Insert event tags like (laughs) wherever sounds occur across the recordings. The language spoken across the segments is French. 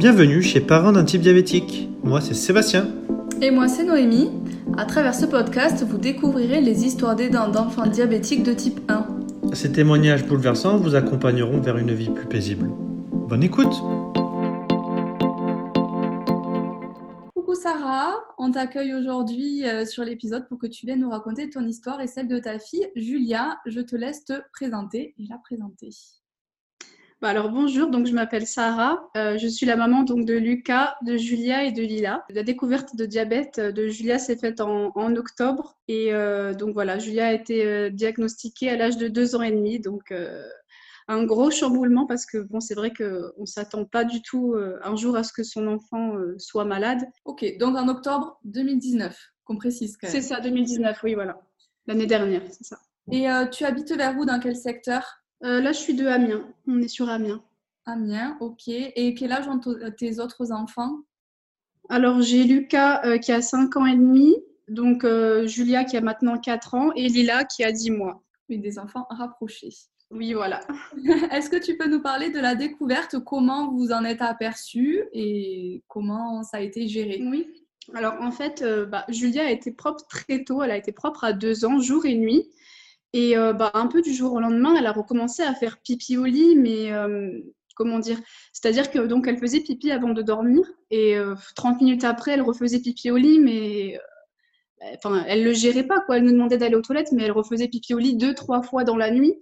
Bienvenue chez Parents d'un type diabétique. Moi, c'est Sébastien. Et moi, c'est Noémie. À travers ce podcast, vous découvrirez les histoires d'aidants d'enfants diabétiques de type 1. Ces témoignages bouleversants vous accompagneront vers une vie plus paisible. Bonne écoute Coucou Sarah, on t'accueille aujourd'hui euh, sur l'épisode pour que tu viennes nous raconter ton histoire et celle de ta fille Julia. Je te laisse te présenter et la présenter. Bah, alors bonjour, donc je m'appelle Sarah, euh, je suis la maman donc de Lucas, de Julia et de Lila. La découverte de diabète euh, de Julia s'est faite en, octobre et euh, donc voilà, Julia a été diagnostiquée à l'âge de deux ans et demi, donc un gros chamboulement parce que bon c'est vrai qu'on ne s'attend pas du tout un jour à ce que son enfant soit malade. Ok, donc en octobre 2019, qu'on précise quand même. C'est ça, 2019, oui voilà, l'année dernière, c'est ça. Et tu habites vers où, dans quel secteur? Euh, là, je suis de Amiens. On est sur Amiens. Amiens, ok. Et quel âge ont tes autres enfants? Alors, j'ai Lucas euh, qui a 5 ans et demi, donc euh, Julia qui a maintenant 4 ans et Lila qui a 10 mois. Oui, des enfants rapprochés. Oui, voilà. (laughs) Est-ce que tu peux nous parler de la découverte? Comment vous en êtes aperçu et comment ça a été géré? Oui. Alors, en fait, bah, Julia a été propre très tôt. Elle a été propre à 2 ans, jour et nuit. Et euh, bah, un peu du jour au lendemain, elle a recommencé à faire pipi au lit, mais euh, comment dire C'est-à-dire que donc elle faisait pipi avant de dormir et 30 euh, minutes après, elle refaisait pipi au lit, mais enfin, elle le gérait pas quoi. Elle nous demandait d'aller aux toilettes, mais elle refaisait pipi au lit deux, trois fois dans la nuit.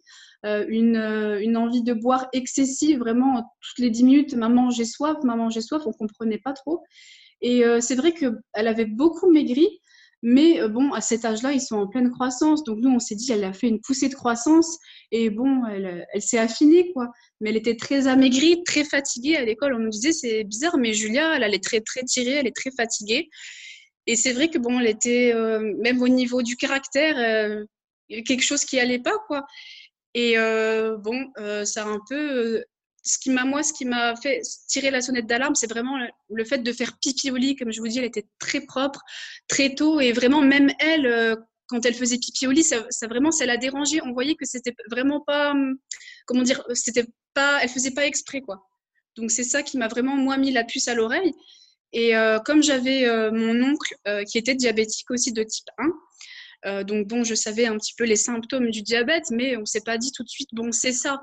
une, une, envie de boire excessive, vraiment toutes les 10 minutes, maman j'ai soif, maman j'ai soif, on comprenait pas trop. Et c'est vrai qu'elle avait beaucoup maigri, mais euh, bon, à cet âge-là, ils sont en pleine croissance. Donc nous, on s'est dit, elle a fait une poussée de croissance et bon, elle, elle s'est affinée, quoi. Mais elle était très amaigrie, très fatiguée à l'école. On nous disait, c'est bizarre, mais Julia, elle, est très, très tirée, elle est très fatiguée. Et c'est vrai que bon, elle était, euh, même au niveau du caractère, euh, quelque chose qui allait pas, quoi. Et bon, ça a un peu ce qui m'a moi ce qui m'a fait tirer la sonnette d'alarme c'est vraiment le fait de faire pipi au lit comme je vous dis elle était très propre très tôt et vraiment même elle euh, quand elle faisait pipi au lit ça, vraiment ça l'a dérangée on voyait que c'était vraiment pas comment dire c'était pas elle faisait pas exprès quoi. Donc c'est ça qui m'a vraiment moi mis la puce à l'oreille. Et euh, comme j'avais euh, mon oncle qui était diabétique aussi de type 1 donc bon, je savais un petit peu les symptômes du diabète, mais on s'est pas dit tout de suite, bon, c'est ça.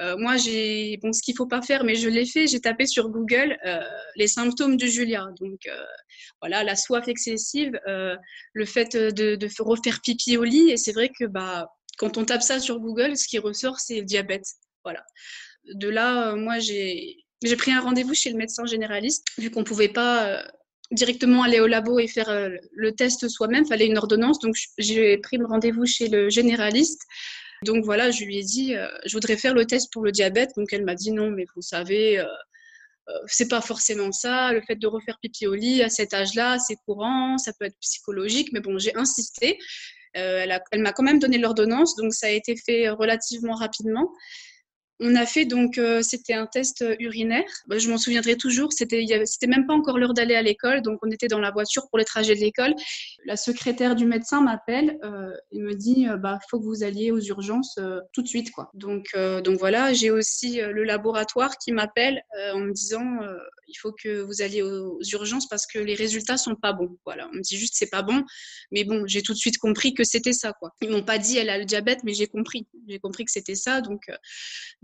Euh, moi, j'ai bon, ce qu'il faut pas faire, mais je l'ai fait. J'ai tapé sur Google euh, les symptômes de Julia. Donc euh, voilà, la soif excessive, le fait de, refaire pipi au lit. Et c'est vrai que bah, quand on tape ça sur Google, ce qui ressort, c'est le diabète. Voilà. De là, moi, j'ai j'ai pris un rendez-vous chez le médecin généraliste, vu qu'on pouvait pas directement aller au labo et faire le test soi-même, fallait une ordonnance. Donc j'ai pris le rendez-vous chez le généraliste. Donc voilà, je lui ai dit, euh, je voudrais faire le test pour le diabète. Donc elle m'a dit non, mais vous savez, euh, euh, c'est pas forcément ça. Le fait de refaire pipi au lit à cet âge-là, c'est courant, ça peut être psychologique. Mais bon, j'ai insisté. elle m'a quand même donné l'ordonnance, donc ça a été fait relativement rapidement. On a fait donc, euh, c'était un test euh, urinaire. Bah, je m'en souviendrai toujours. C'était, c'était même pas encore l'heure d'aller à l'école, donc on était dans la voiture pour les trajets de l'école. La secrétaire du médecin m'appelle euh, et me dit, bah, faut que vous alliez aux urgences tout de suite, quoi. Donc, donc voilà. J'ai aussi le laboratoire qui m'appelle en me disant, il faut que vous alliez aux urgences parce que les résultats sont pas bons. Voilà. On me dit juste c'est pas bon, mais bon, j'ai tout de suite compris que c'était ça, quoi. Ils m'ont pas dit elle a le diabète, mais j'ai compris. J'ai compris que c'était ça, donc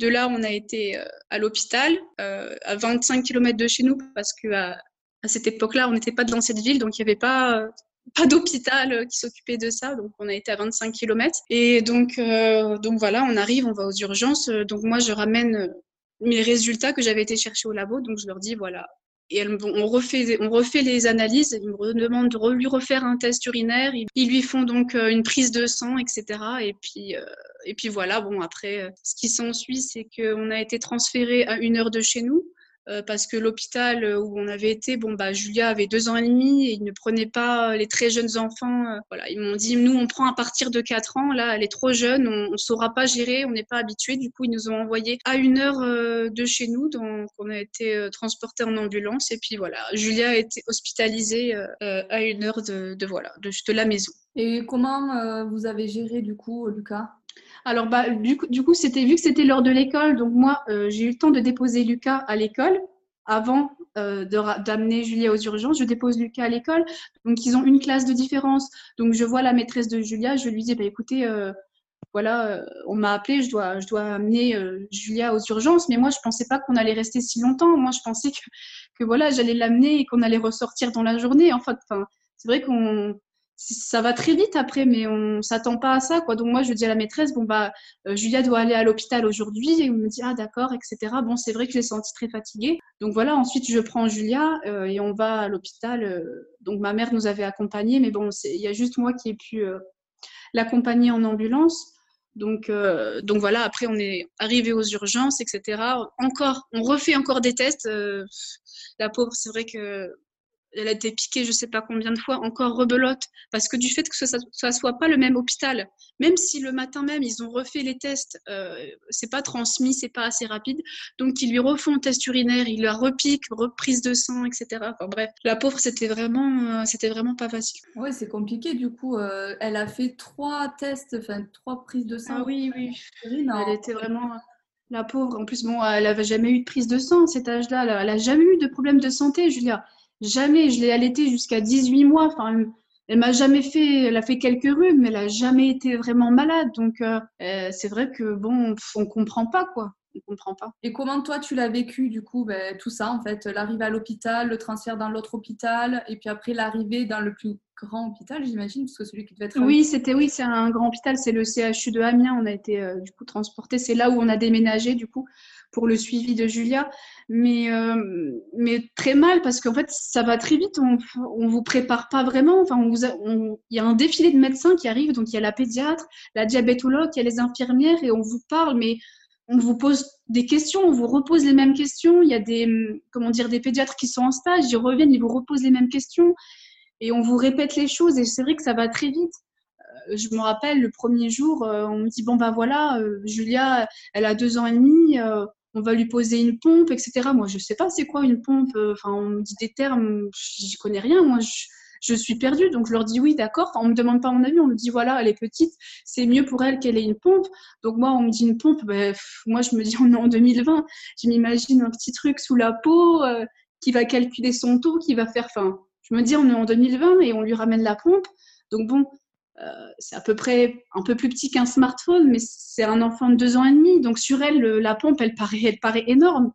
de là, on a été euh, à l'hôpital, euh, à 25 km de chez nous, parce que à, cette époque-là, on n'était pas dans cette ville, donc il n'y avait pas pas d'hôpital qui s'occupait de ça, donc on a été à 25 km. Et donc, euh, donc voilà, on arrive, on va aux urgences. Donc moi, je ramène mes résultats que j'avais été chercher au labo, donc je leur dis voilà, et on, refait, on refait les analyses, ils me demandent de lui refaire un test urinaire, ils, lui font donc euh, une prise de sang, etc. Et puis, euh, et puis voilà, bon, après, euh, ce qui s'ensuit, c'est qu'on a été transféré à une heure de chez nous. Euh, parce que l'hôpital où on avait été, bon bah Julia avait deux ans et demi et ils ne prenaient pas les très jeunes enfants. Euh, voilà, ils m'ont dit nous on prend à partir de quatre ans. Là, elle est trop jeune, on, ne saura pas gérer, on n'est pas habitué. Du coup, ils nous ont envoyés à une heure euh, de chez nous, donc on a été transporté en ambulance et puis voilà, Julia a été hospitalisée à une heure de, voilà de, de la maison. Et comment vous avez géré du coup, Lucas? Alors, bah, du coup, c'était vu que c'était l'heure de l'école, donc moi, euh, j'ai eu le temps de déposer Lucas à l'école avant euh, d'amener Julia aux urgences. Je dépose Lucas à l'école. Donc, ils ont une classe de différence. Donc, je vois la maîtresse de Julia. Je lui dis, bah, écoutez, euh, voilà, on m'a appelé, je dois, je dois amener Julia aux urgences. Mais moi, je pensais pas qu'on allait rester si longtemps. Moi, je pensais que, que voilà, j'allais l'amener et qu'on allait ressortir dans la journée. En fait, enfin, c'est vrai qu'on ça va très vite après, mais on s'attend pas à ça, quoi. Donc moi, je dis à la maîtresse, bon bah, euh, Julia doit aller à l'hôpital aujourd'hui, et on me dit ah d'accord, etc. Bon, c'est vrai que je l'ai sentie très fatiguée. Donc voilà, ensuite je prends Julia euh, et on va à l'hôpital. Euh, donc ma mère nous avait accompagnés, mais bon, il y a juste moi qui ai pu l'accompagner en ambulance. Donc, donc voilà, après on est arrivé aux urgences, etc. Encore, on refait encore des tests. la pauvre, c'est vrai que elle a été piquée je sais pas combien de fois, encore rebelote, parce que du fait que ça ne soit pas le même hôpital, même si le matin même ils ont refait les tests, euh, c'est pas transmis, c'est pas assez rapide, donc ils lui refont un test urinaire, ils la repiquent, reprise de sang, etc. Enfin bref, la pauvre c'était vraiment, euh, c'était vraiment pas facile. Oui, c'est compliqué du coup. Euh, elle a fait trois tests, enfin trois prises de sang. Ah oui, oui. Elle était vraiment la pauvre. En plus, bon, elle avait jamais eu de prise de sang à cet âge-là. Elle, elle a jamais eu de problème de santé, Julia. Jamais. Je l'ai allaitée jusqu'à 18 mois. Enfin, elle, m'a jamais fait, elle a fait quelques rhumes, mais elle a jamais été vraiment malade. Donc, euh, euh, c'est vrai que bon, on comprend pas quoi. On comprend pas. Et comment toi tu l'as vécu du coup, ben, tout ça en fait, l'arrivée à l'hôpital, le transfert dans l'autre hôpital, et puis après l'arrivée dans le plus grand hôpital, j'imagine, parce que celui qui devait être. Oui, c'était oui, c'est un grand hôpital, c'est le CHU de Amiens. On a été euh, du coup transporté. C'est là où on a déménagé du coup pour le suivi de Julia, mais, euh, mais très mal parce qu'en fait, ça va très vite. On ne vous prépare pas vraiment. Enfin, il y a un défilé de médecins qui arrivent. Donc, il y a la pédiatre, la diabétologue, il y a les infirmières et on vous parle, mais on vous pose des questions, on vous repose les mêmes questions. Il y a des, comment dire, des pédiatres qui sont en stage, ils reviennent, ils vous reposent les mêmes questions et on vous répète les choses. Et c'est vrai que ça va très vite euh, je me rappelle le premier jour, euh, on me dit bon ben voilà, Julia, elle a deux ans et demi, on va lui poser une pompe, etc. Moi, je sais pas c'est quoi une pompe. Euh, enfin, on me dit des termes, j'y connais rien. Moi, je, suis perdue. Donc, je leur dis oui, d'accord. On on me demande pas mon avis. On me dit voilà, elle est petite, c'est mieux pour elle qu'elle ait une pompe. Donc, moi, on me dit une pompe. Ben, moi, je me dis (laughs) on est en 2020. Je m'imagine un petit truc sous la peau euh, qui va calculer son taux, qui va faire. Enfin, je me dis on est en 2020 et on lui ramène la pompe. Donc, bon, c'est à peu près un peu plus petit qu'un smartphone, mais c'est un enfant de deux ans et demi. Donc sur elle, la pompe, elle paraît, elle paraît énorme.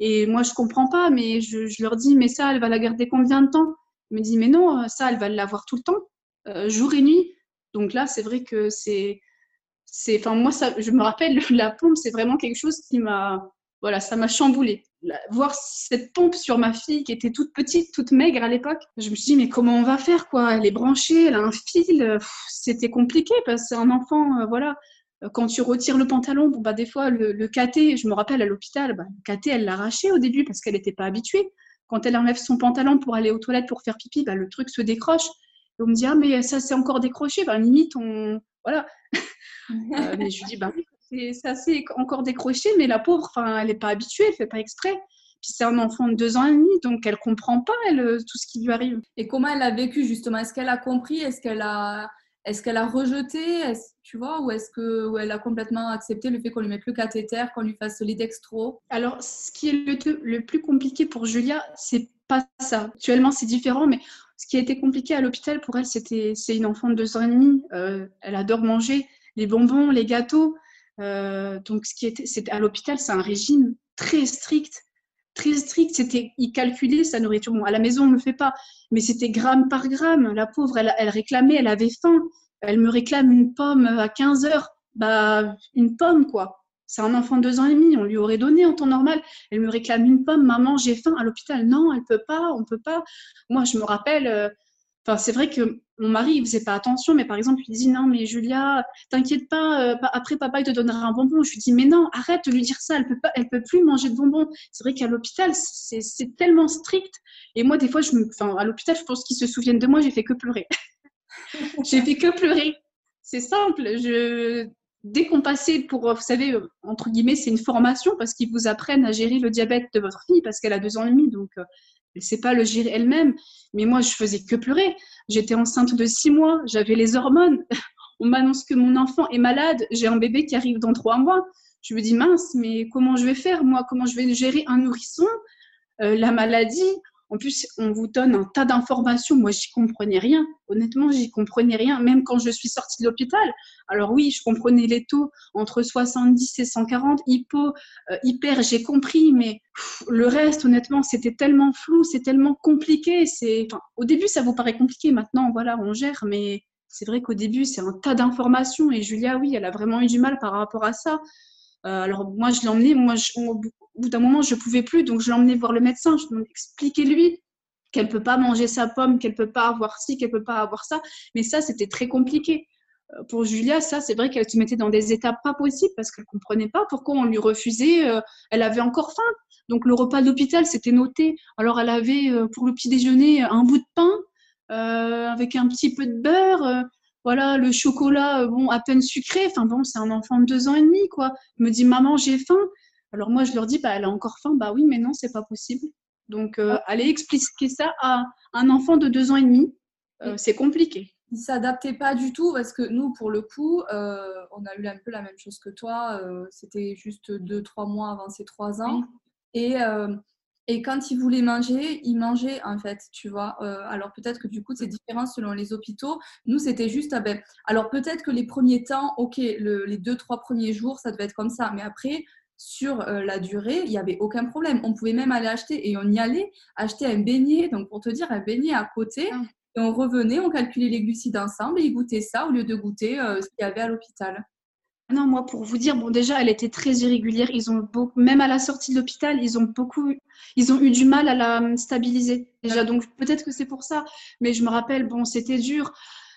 Et moi, je comprends pas, mais je, leur dis, mais ça, elle va la garder combien de temps? Ils me disent, mais non, ça, elle va l'avoir tout le temps, euh, jour et nuit. Donc là, c'est vrai que c'est, c'est, enfin moi, ça, je me rappelle, (laughs) la pompe, c'est vraiment quelque chose qui m'a, voilà, ça m'a chamboulé. Voir cette pompe sur ma fille qui était toute petite, toute maigre à l'époque, je me suis dit, mais comment on va faire, quoi? Elle est branchée, elle a un fil. C'était compliqué parce que c'est un enfant, euh, voilà. Quand tu retires le pantalon, bah, des fois, le, le je me rappelle à l'hôpital, bah, le caté, elle l'arrachait au début parce qu'elle n'était pas habituée. Quand elle enlève son pantalon pour aller aux toilettes pour faire pipi, bah, le truc se décroche. Et on me dit, ah, mais ça, c'est encore décroché. Bah, limite, on. Voilà. (laughs) Euh, mais je lui dis, bah c'est assez encore décroché, mais la pauvre, enfin, elle n'est pas habituée, elle fait pas exprès. Puis c'est un enfant de deux ans et demi, donc elle comprend pas elle, euh, tout ce qui lui arrive. Et comment elle a vécu justement? Est-ce qu'elle a compris? Est-ce qu'elle a, est-ce qu'elle a rejeté? Tu vois? Ou est-ce que elle a complètement accepté le fait qu'on lui mette le cathéter, qu'on lui fasse les dextro? Alors, ce qui est le, le plus compliqué pour Julia, c'est pas ça. Actuellement, c'est différent, mais ce qui a été compliqué à l'hôpital pour elle, c'était c'est une enfant de deux ans et demi. Euh, elle adore manger les bonbons, les gâteaux. Euh, donc, ce qui à l'hôpital, c'est un régime très strict, très strict. C'était, il calculait sa nourriture. Bon, à la maison, on ne le fait pas, mais c'était gramme par gramme. La pauvre, elle, elle réclamait, elle avait faim. Elle me réclame une pomme à 15 heures. Bah, une pomme, quoi. C'est un enfant de deux ans et demi, on lui aurait donné en temps normal. Elle me réclame une pomme, maman, j'ai faim à l'hôpital. Non, elle peut pas, on peut pas. Moi, je me rappelle, euh, c'est vrai que mon mari, il faisait pas attention, mais par exemple, il dit non, mais Julia, t'inquiète pas, euh, après papa, il te donnera un bonbon. Je lui dis, mais non, arrête de lui dire ça, elle peut pas, elle peut plus manger de bonbons. C'est vrai qu'à l'hôpital, c'est tellement strict. Et moi, des fois, je me, enfin, à l'hôpital, je pense qu'ils se souviennent de moi, j'ai fait que pleurer. (laughs) j'ai fait que pleurer. C'est simple. Je, dès qu'on passait pour, vous savez, entre guillemets, c'est une formation parce qu'ils vous apprennent à gérer le diabète de votre fille parce qu'elle a deux ans et demi, donc euh, elle sait pas le gérer elle-même. Mais moi, je faisais que pleurer. J'étais enceinte de six mois, j'avais les hormones. (laughs) On m'annonce que mon enfant est malade, j'ai un bébé qui arrive dans trois mois. Je me dis mince, mais comment je vais faire moi? Comment je vais gérer un nourrisson? La maladie? En plus, on vous donne un tas d'informations. Moi, j'y comprenais rien. Honnêtement, j'y comprenais rien. Même quand je suis sortie de l'hôpital. Alors oui, je comprenais les taux entre 70 et 140. Hypo, euh, hyper, j'ai compris. Mais le reste, honnêtement, c'était tellement flou, c'est tellement compliqué. C'est, au début, ça vous paraît compliqué. Maintenant, voilà, on gère. Mais c'est vrai qu'au début, c'est un tas d'informations. Et Julia, oui, elle a vraiment eu du mal par rapport à ça. Euh, alors moi, je l'emmenais, moi, au bout d'un moment, je pouvais plus, donc je l'emmenais voir le médecin. Je lui expliquais lui qu'elle peut pas manger sa pomme, qu'elle peut pas avoir ci, qu'elle peut pas avoir ça. Mais ça, c'était très compliqué. Euh, pour Julia, ça, c'est vrai qu'elle se mettait dans des étapes pas possibles parce qu'elle comprenait pas pourquoi on lui refusait. Euh, elle avait encore faim. Donc le repas d'hôpital, c'était noté. Alors elle avait pour le petit déjeuner un bout de pain avec un petit peu de beurre voilà, le chocolat, euh, bon, à peine sucré. Enfin bon, c'est un enfant de deux ans et demi, quoi. Il me dit, maman, j'ai faim. Alors moi, je leur dis, bah, elle a encore faim. Bah oui, mais non, c'est pas possible. Donc, euh, allez expliquer ça à un enfant de deux ans et demi. Euh, c'est compliqué. Il s'adaptait pas du tout parce que nous, pour le coup, on a eu un peu la même chose que toi. C'était juste deux, trois mois avant ses trois ans. Et et quand il voulait manger, il mangeait en fait, tu vois. Euh, alors peut-être que du coup c'est différent selon les hôpitaux. Nous c'était juste, ah ben, alors peut-être que les premiers temps, ok, les deux trois premiers jours ça devait être comme ça, mais après sur euh, la durée, il n'y avait aucun problème. On pouvait même aller acheter et on y allait acheter un beignet. Donc pour te dire un beignet à côté. Ah. Et on revenait, on calculait les glucides ensemble et ils goûtaient ça au lieu de goûter euh, ce qu'il y avait à l'hôpital. Non, moi, pour vous dire, bon, déjà, elle était très irrégulière. Ils ont beaucoup, même à la sortie de l'hôpital, ils ont beaucoup, ils ont eu du mal à la stabiliser. Déjà, donc peut-être que c'est pour ça. Mais je me rappelle, bon, c'était dur.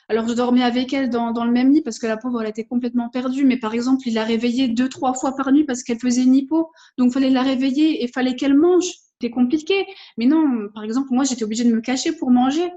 Alors, je dormais avec elle dans, dans, le même lit parce que la pauvre, elle était complètement perdue. Mais par exemple, il la réveillait deux, trois fois par nuit parce qu'elle faisait une hypo. Donc, fallait la réveiller et fallait qu'elle mange. C'était compliqué. Mais non, par exemple, moi, j'étais obligée de me cacher pour manger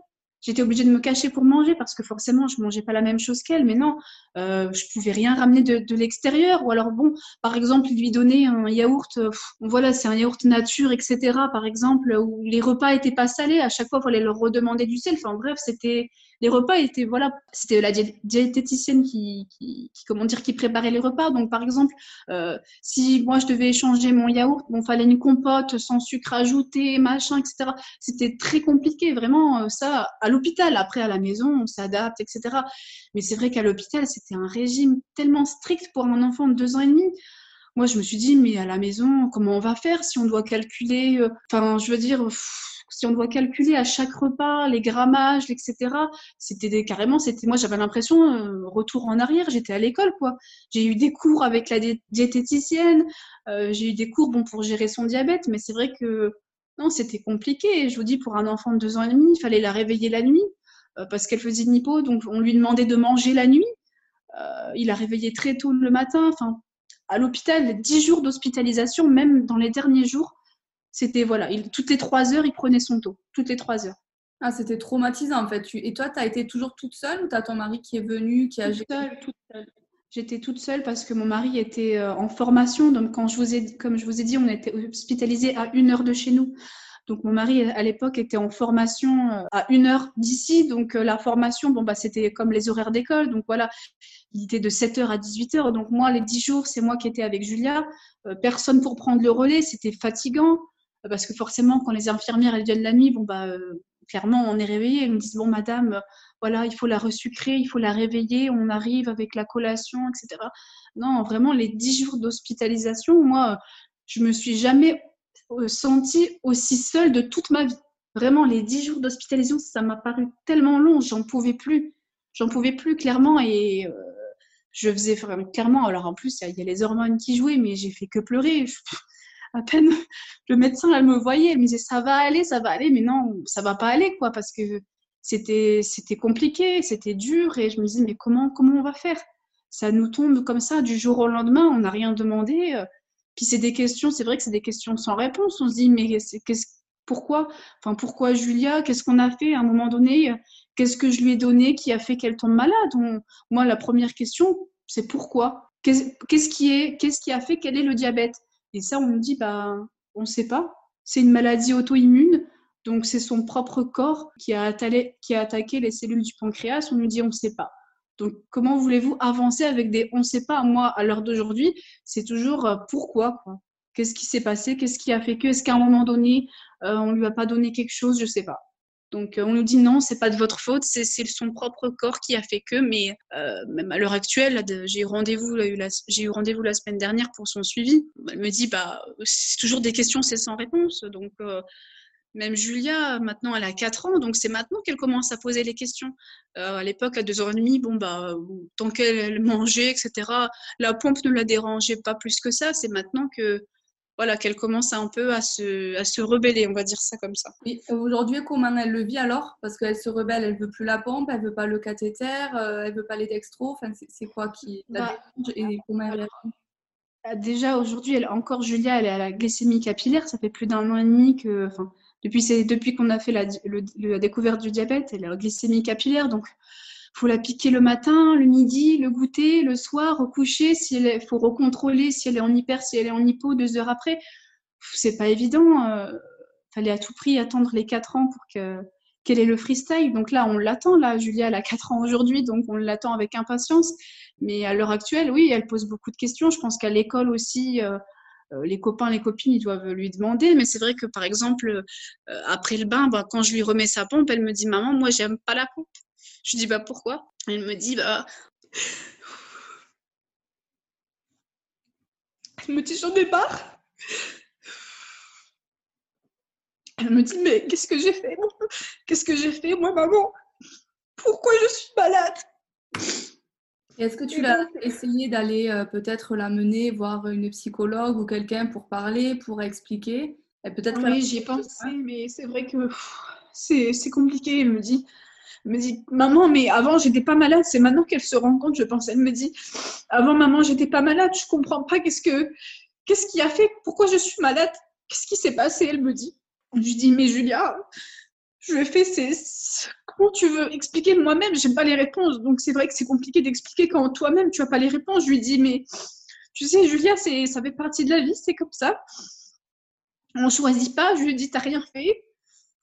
j'étais obligée de me cacher pour manger parce que forcément je mangeais pas la même chose qu'elle. Mais non euh, je pouvais rien ramener de, de l'extérieur. Ou alors bon par exemple lui donner un yaourt euh, voilà c'est un yaourt nature etc par exemple où les repas étaient pas salés. À chaque fois il fallait leur redemander du sel. Enfin bref c'était les repas étaient voilà c'était la diététicienne qui, qui, comment dire qui préparait les repas. Donc par exemple euh, si moi je devais échanger mon yaourt bon fallait une compote sans sucre ajouté machin etc c'était très compliqué vraiment euh, ça à l'hôpital. Après à la maison on s'adapte etc mais c'est vrai qu'à l'hôpital c'était un régime tellement strict pour un enfant de deux ans et demi. Moi je me suis dit mais à la maison comment on va faire si on doit calculer euh, enfin je veux dire si on doit calculer à chaque repas les grammages, etc. C'était carrément, c'était moi j'avais l'impression euh, retour en arrière. J'étais à l'école quoi. J'ai eu des cours avec la diététicienne, euh, j'ai eu des cours bon pour gérer son diabète, mais c'est vrai que non c'était compliqué. Je vous dis pour un enfant de deux ans et demi, il fallait la réveiller la nuit euh, parce qu'elle faisait une hypo, donc on lui demandait de manger la nuit. il a réveillé très tôt le matin. Enfin, à l'hôpital, dix jours d'hospitalisation, même dans les derniers jours c'était voilà, il, toutes les trois heures, il prenait son taux. Toutes les trois heures. Ah, c'était traumatisant en fait. Et toi, tu as été toujours toute seule ou tu as ton mari qui est venu, qui a toute seule, toute seule. J'étais toute seule parce que mon mari était euh, en formation. Donc, quand je vous ai, comme je vous ai dit, on était hospitalisé à une heure de chez nous. Donc, mon mari, à l'époque, était en formation euh, à une heure d'ici. Donc, euh, la formation, bon, bah, c'était comme les horaires d'école. Donc, voilà, il était de 7h à 18h. Donc, moi, les 10 jours, c'est moi qui étais avec Julia. personne pour prendre le relais. C'était fatigant parce que forcément, quand les infirmières elles viennent la nuit, bon bah euh, clairement on est réveillé. Elles me disent bon madame, voilà il faut la resucrer, il faut la réveiller, on arrive avec la collation, etc. Non, vraiment les dix jours d'hospitalisation, moi je me suis jamais euh, sentie aussi seule de toute ma vie. Vraiment les dix jours d'hospitalisation, ça m'a paru tellement long, j'en pouvais plus, j'en pouvais plus clairement et euh, je faisais clairement. Alors en plus il y, a les hormones qui jouaient, mais j'ai fait que pleurer à peine (laughs) le médecin, elle me voyait, elle me disait ça va aller, ça va aller, mais non, ça va pas aller, quoi, parce que c'était, compliqué, c'était dur, et je me disais, mais comment, comment on va faire? Ça nous tombe comme ça du jour au lendemain, on n'a rien demandé. Euh. Puis c'est des questions, c'est vrai que c'est des questions sans réponse. On se dit, mais pourquoi? Enfin, pourquoi Julia? Qu'est-ce qu'on a fait? À un moment donné Qu'est-ce que je lui ai donné qui a fait qu'elle tombe malade? Moi, la première question, c'est pourquoi? Qu'est-ce qui, est, qu'est-ce qui a fait qu'elle ait le diabète? Et ça, on nous dit, bah, on ne sait pas. C'est une maladie auto-immune, donc c'est son propre corps qui a, attaqué les cellules du pancréas. On nous dit, on ne sait pas. Donc, comment voulez-vous avancer avec des on ne sait pas Moi, à l'heure d'aujourd'hui, c'est toujours euh, pourquoi Qu'est-ce qui s'est passé? Qu'est-ce qui a fait que? Est-ce qu'à un moment donné, on lui a pas donné quelque chose, je sais pas. Donc on nous dit non, c'est pas de votre faute, c'est son propre corps qui a fait que. Mais même à l'heure actuelle, j'ai eu rendez-vous, la semaine dernière pour son suivi. Elle me dit bah c'est toujours des questions, c'est sans réponse. Donc même Julia, maintenant, elle a 4 ans, donc c'est maintenant qu'elle commence à poser les questions. Euh, à l'époque, à 2h30, bon, bah, tant qu'elle mangeait, etc., la pompe ne la dérangeait pas plus que ça. C'est maintenant que voilà, qu'elle commence un peu à se, à se rebeller, on va dire ça comme ça. Et aujourd'hui, comment elle le vit alors? Parce qu'elle se rebelle, elle veut plus la pompe, elle veut pas le cathéter, euh, elle veut pas les dextros. Enfin, c'est quoi qui la bah, et comment elle bah, Déjà aujourd'hui, elle, encore Julia, elle est à la glycémie capillaire. Ça fait plus d'un an et demi que, enfin, depuis, depuis qu'on a fait la, la, découverte du diabète, elle est glycémie capillaire, donc faut la piquer le matin, le midi, le goûter, le soir, au coucher. Si elle faut recontrôler si elle est en hyper, si elle est en hypo deux heures après. C'est pas évident. Euh, fallait à tout prix attendre les quatre ans pour que qu'elle ait le freestyle. Donc là, on l'attend. Là, Julia, elle a quatre ans aujourd'hui, donc on l'attend avec impatience. Mais à l'heure actuelle, oui, elle pose beaucoup de questions. Je pense qu'à l'école aussi, euh, euh, les copains, les copines, ils doivent lui demander. Mais c'est vrai que, par exemple, après le bain, bah, quand je lui remets sa pompe, elle me dit Maman, moi, j'aime pas la pompe. Je dis Bah pourquoi? Elle me dit Bah. Elle me dit J'en ai marre. Elle me dit Mais qu'est-ce que j'ai fait? Qu'est-ce que j'ai fait, moi, maman? Pourquoi je suis malade? Est-ce que tu l'as essayé d'aller euh, peut-être l'amener voir une psychologue ou quelqu'un pour parler, pour expliquer? Peut-être Oui, j'y ai pensé, mais c'est vrai que c'est compliqué. Elle me dit, me dit, maman, mais avant j'étais pas malade. C'est maintenant qu'elle se rend compte, je pense. Elle me dit, avant maman j'étais pas malade. Je comprends pas qu'est-ce que, qu'est-ce qui a fait, pourquoi je suis malade, qu'est-ce qui s'est passé? Elle me dit. Je lui dis, mais Julia, je lui ai fait, comment tu veux expliquer moi-même? J'ai pas les réponses, donc c'est vrai que c'est compliqué d'expliquer quand toi-même tu as pas les réponses. Je lui dis, mais tu sais, Julia, c'est ça fait partie de la vie, c'est comme ça. On choisit pas. Je lui dis, t'as rien fait,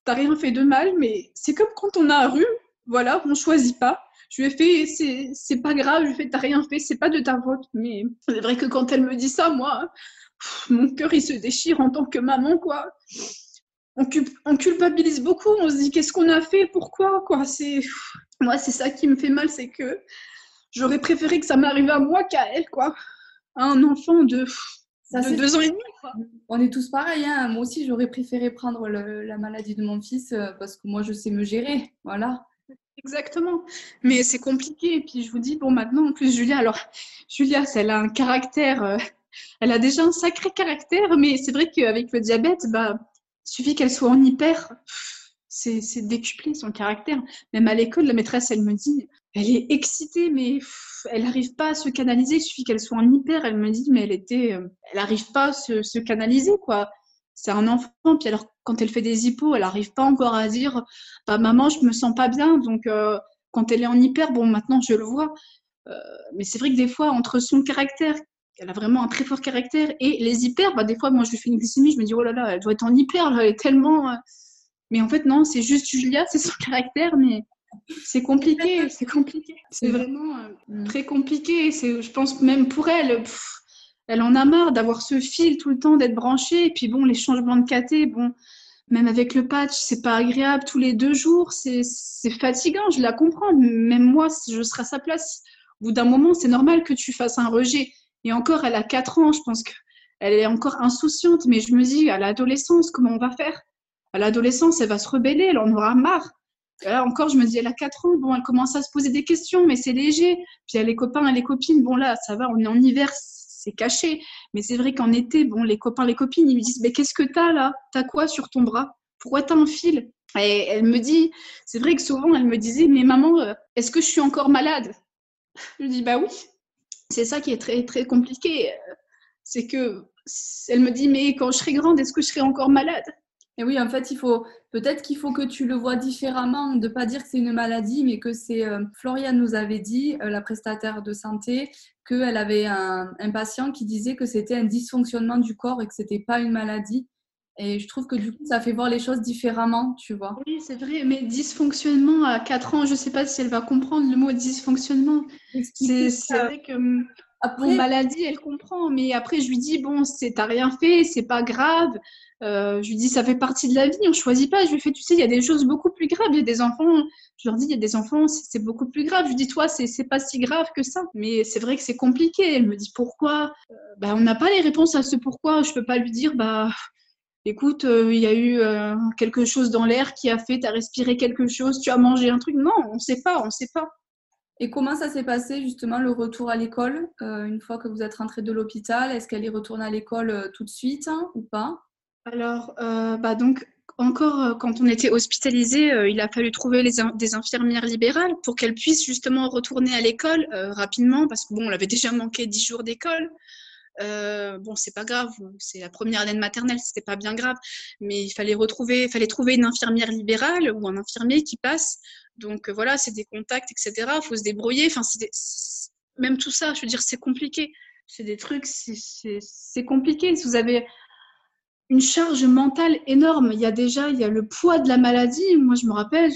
t'as rien fait de mal, mais c'est comme quand on a un rhume, voilà, on choisit pas. Je lui ai fait, c'est pas grave, je lui ai fait, t'as rien fait, c'est pas de ta faute. Mais c'est vrai que quand elle me dit ça, moi, mon cœur il se déchire en tant que maman, quoi on, culpabilise beaucoup, on se dit qu'est-ce qu'on a fait, pourquoi, quoi. C'est moi, c'est ça qui me fait mal, c'est que j'aurais préféré que ça m'arrive à moi qu'à elle, quoi. un enfant de, deux ans et demi. On est tous pareils. Hein. Moi aussi, j'aurais préféré prendre la maladie de mon fils euh, parce que moi, je sais me gérer. Voilà. Exactement. Mais c'est compliqué. Et puis, je vous dis, bon, maintenant, en plus, Julia, alors, Julia, elle a un caractère. Euh, elle a déjà un sacré caractère, mais c'est vrai qu'avec le diabète, bah, suffit qu'elle soit en hyper, c'est décuplé son caractère. Même à l'école, la maîtresse, elle me dit, elle est excitée, mais elle n'arrive pas à se canaliser. Il suffit qu'elle soit en hyper. Elle me dit, mais elle était, euh, elle n'arrive pas à se, canaliser, quoi. C'est un enfant. Puis alors, quand elle fait des hippos, elle n'arrive pas encore à dire, bah maman, je me sens pas bien. Donc, euh, quand elle est en hyper, bon, maintenant je le vois. Euh, mais c'est vrai que des fois, entre son caractère elle a vraiment un très fort caractère. Et les hyper, bah, des fois, moi, je lui fais une glycémie, je me dis, oh là là, elle doit être en hyper, elle est tellement. Euh. Mais en fait, non, c'est juste Julia, c'est son caractère, mais c'est compliqué, c'est compliqué. C'est vraiment euh, mm. très compliqué. Je pense même pour elle, elle en a marre d'avoir ce fil tout le temps, d'être branchée. Et puis bon, les changements de caté, bon, même avec le patch, c'est pas agréable tous les deux jours, c'est, fatigant, je la comprends. Même moi, je serais à sa place, au bout d'un moment, c'est normal que tu fasses un rejet. Et encore, elle a 4 ans, je pense qu'elle est encore insouciante, mais je me dis, à l'adolescence, comment on va faire? À l'adolescence, elle va se rebeller, elle en aura marre. là encore, je me dis, elle a 4 ans, bon, elle commence à se poser des questions, mais c'est léger. Puis elle a les copains, les copines, bon là, ça va, on est en hiver, c'est caché. Mais c'est vrai qu'en été, bon, les copains, les copines, ils me disent, mais qu'est-ce que t'as là? T'as quoi sur ton bras? Pourquoi t'as un fil? Et elle me dit, c'est vrai que souvent, elle me disait, mais maman, euh, est-ce que je suis encore malade? Je dis, bah oui. C'est ça qui est très, très compliqué. C'est que elle me dit, mais quand je serai grande, est-ce que je serai encore malade? Et oui, en fait, il faut peut-être qu'il faut que tu le vois différemment, de pas dire que c'est une maladie, mais que c'est. Euh, Floriane nous avait dit, euh, la prestataire de santé, qu'elle avait un, un, patient qui disait que c'était un dysfonctionnement du corps et que c'était pas une maladie. Et je trouve que du coup, ça fait voir les choses différemment, tu vois. Oui, c'est vrai, mais dysfonctionnement à 4 ans, je ne sais pas si elle va comprendre le mot dysfonctionnement. C'est vrai que après, maladie, elle comprend, mais après, je lui dis, bon, c'est, t'as rien fait, c'est pas grave. Euh, je lui dis, ça fait partie de la vie, on choisit pas. Je lui fais, tu sais, il y a des choses beaucoup plus graves. Il y a des enfants, je leur dis, il y a des enfants, c'est, beaucoup plus grave. Je lui dis, toi, c'est, pas si grave que ça. Mais c'est vrai que c'est compliqué. Elle me dit, pourquoi? Euh, bah, On n'a pas les réponses à ce pourquoi. Je peux pas lui dire, bah, écoute, euh, il y a eu quelque chose dans l'air qui a fait, tu as respiré quelque chose, tu as mangé un truc. Non, on sait pas, on sait pas. Et comment ça s'est passé justement le retour à l'école euh, une fois que vous êtes rentrée de l'hôpital? Est-ce qu'elle est retournée à l'école euh, tout de suite hein, ou pas? Alors, euh, bah donc encore quand on était hospitalisé, il a fallu trouver des infirmières libérales pour qu'elles puissent justement retourner à l'école rapidement parce que bon, on avait déjà manqué dix jours d'école. Bon, c'est pas grave, c'est la première année de maternelle, c'était pas bien grave, mais il fallait retrouver, il fallait trouver une infirmière libérale ou un infirmier qui passe donc euh, voilà, c'est des contacts, etc. Il faut se débrouiller. Enfin, même tout ça, je veux dire, c'est compliqué. C'est des trucs, c'est compliqué. Si vous avez une charge mentale énorme, il y a déjà il y a le poids de la maladie. Moi, je me rappelle,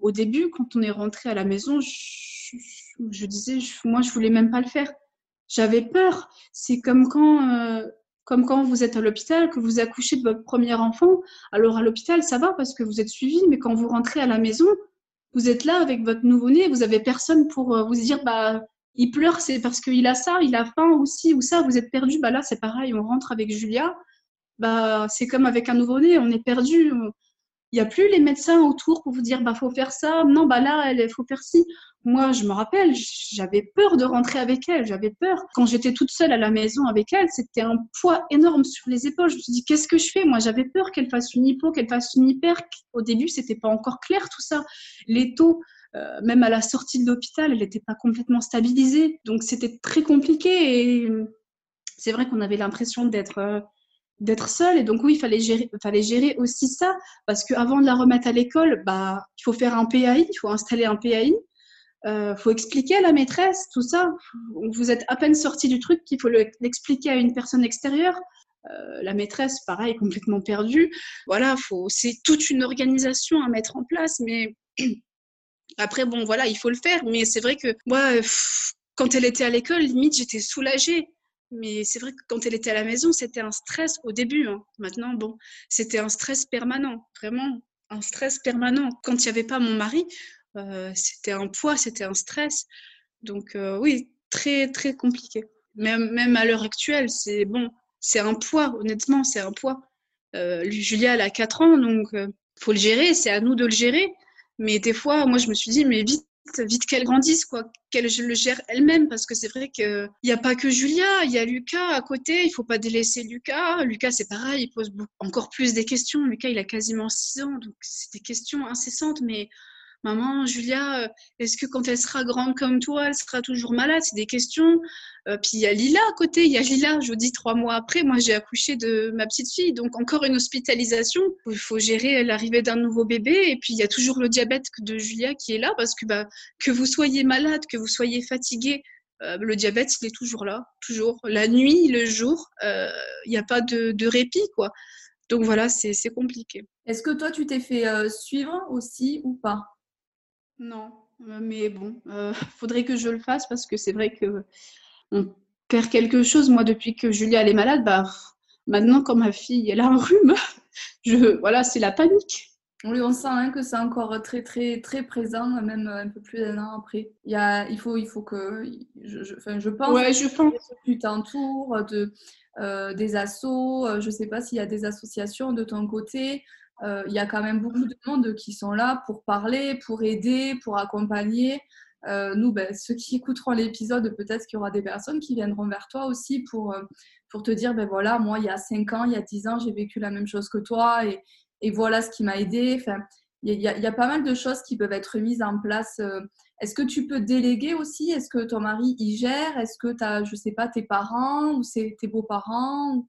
au début, quand on est rentré à la maison, je, disais, moi, je voulais même pas le faire. J'avais peur. C'est comme quand, euh, comme quand vous êtes à l'hôpital, que vous accouchez de votre premier enfant. Alors à l'hôpital, ça va parce que vous êtes suivi, mais quand vous rentrez à la maison, vous êtes là avec votre nouveau-né, vous avez personne pour euh, vous dire, bah, il pleure, c'est parce qu'il a ça, il a faim aussi, ou ça, vous êtes perdu. Bah là, c'est pareil, on rentre avec Julia. Bah, c'est comme avec un nouveau-né, on est perdu. Il n'y a plus les médecins autour pour vous dire, bah, faut faire ça. Non, bah là, il faut faire ci. Moi, je me rappelle, j'avais peur de rentrer avec elle, j'avais peur. Quand j'étais toute seule à la maison avec elle, c'était un poids énorme sur les épaules. Je me suis dit, qu'est-ce que je fais? Moi, j'avais peur qu'elle fasse une hypo, qu'elle fasse une hyper. Au début, c'était pas encore clair tout ça. Les taux, euh, même à la sortie de l'hôpital, elle n'était pas complètement stabilisée. Donc, c'était très compliqué et c'est vrai qu'on avait l'impression d'être euh, d'être seule. Et donc, oui, il fallait gérer, fallait gérer aussi ça. Parce qu'avant de la remettre à l'école, bah, il faut faire un PAI, il faut installer un PAI. Il euh, faut expliquer à la maîtresse tout ça. Vous êtes à peine sorti du truc qu'il faut l'expliquer à une personne extérieure. Euh, la maîtresse, pareil, complètement perdue. Voilà, faut, c'est toute une organisation à mettre en place. Mais (clears throat) après, bon, voilà, il faut le faire. Mais c'est vrai que moi, quand elle était à l'école, limite, j'étais soulagée. Mais c'est vrai que quand elle était à la maison, c'était un stress au début. Hein. Maintenant, bon, c'était un stress permanent, vraiment un stress permanent. Quand il n'y avait pas mon mari, euh, c'était un poids, c'était un stress. Donc euh, oui, très très compliqué. Même, même à l'heure actuelle, c'est bon, c'est un poids, honnêtement, c'est un poids. Euh, Julia, elle a 4 ans, donc il faut le gérer, c'est à nous de le gérer. Mais des fois, moi, je me suis dit, mais vite, vite qu'elle grandisse, quoi, qu'elle le gère elle-même, parce que c'est vrai qu'il n'y a pas que Julia, il y a Lucas à côté, il faut pas délaisser Lucas. Lucas, c'est pareil, il pose encore plus des questions. Lucas, il a quasiment 6 ans, donc c'est des questions incessantes, mais Maman, Julia, euh, est-ce que quand elle sera grande comme toi, elle sera toujours malade? C'est des questions. Euh, puis il y a Lila à côté, il y a Lila, je vous dis trois mois après, moi j'ai accouché de ma petite fille, donc encore une hospitalisation. Il faut gérer l'arrivée d'un nouveau bébé, et puis il y a toujours le diabète de Julia qui est là, parce que bah, que vous soyez malade, que vous soyez fatigué, euh, le diabète il est toujours là, toujours. La nuit, le jour, il n'y a pas de, de, répit, quoi. Donc voilà, c'est compliqué. Est-ce que toi tu t'es fait suivre aussi ou pas? Non, euh, mais bon, euh, (laughs) faudrait que je le fasse parce que c'est vrai que on perd quelque chose. Moi, depuis que Julia elle est malade, bah maintenant quand ma fille elle a un rhume, (laughs) je voilà, c'est la panique. Oui, on sent hein, que c'est encore très très très présent, même un peu plus d'un an après. Il, y a, il faut il faut que je, je, enfin, je pense. Ouais, je pense. Que tu t'entoures de euh, des assos. Je sais pas s'il y a des associations de ton côté. Euh, il y a quand même beaucoup de monde qui sont là pour parler, pour aider, pour accompagner. Euh, nous, ben, ceux qui écouteront l'épisode, peut-être qu'il y aura des personnes qui viendront vers toi aussi pour, euh, pour te dire, ben voilà, moi, il y a 5 ans, il y a 10 ans, j'ai vécu la même chose que toi et, et voilà ce qui m'a aidé. Enfin, il y, y, a, pas mal de choses qui peuvent être mises en place. Est-ce que tu peux déléguer aussi? Est-ce que ton mari y gère? Est-ce que tu as, je sais pas, tes parents ou tes beaux-parents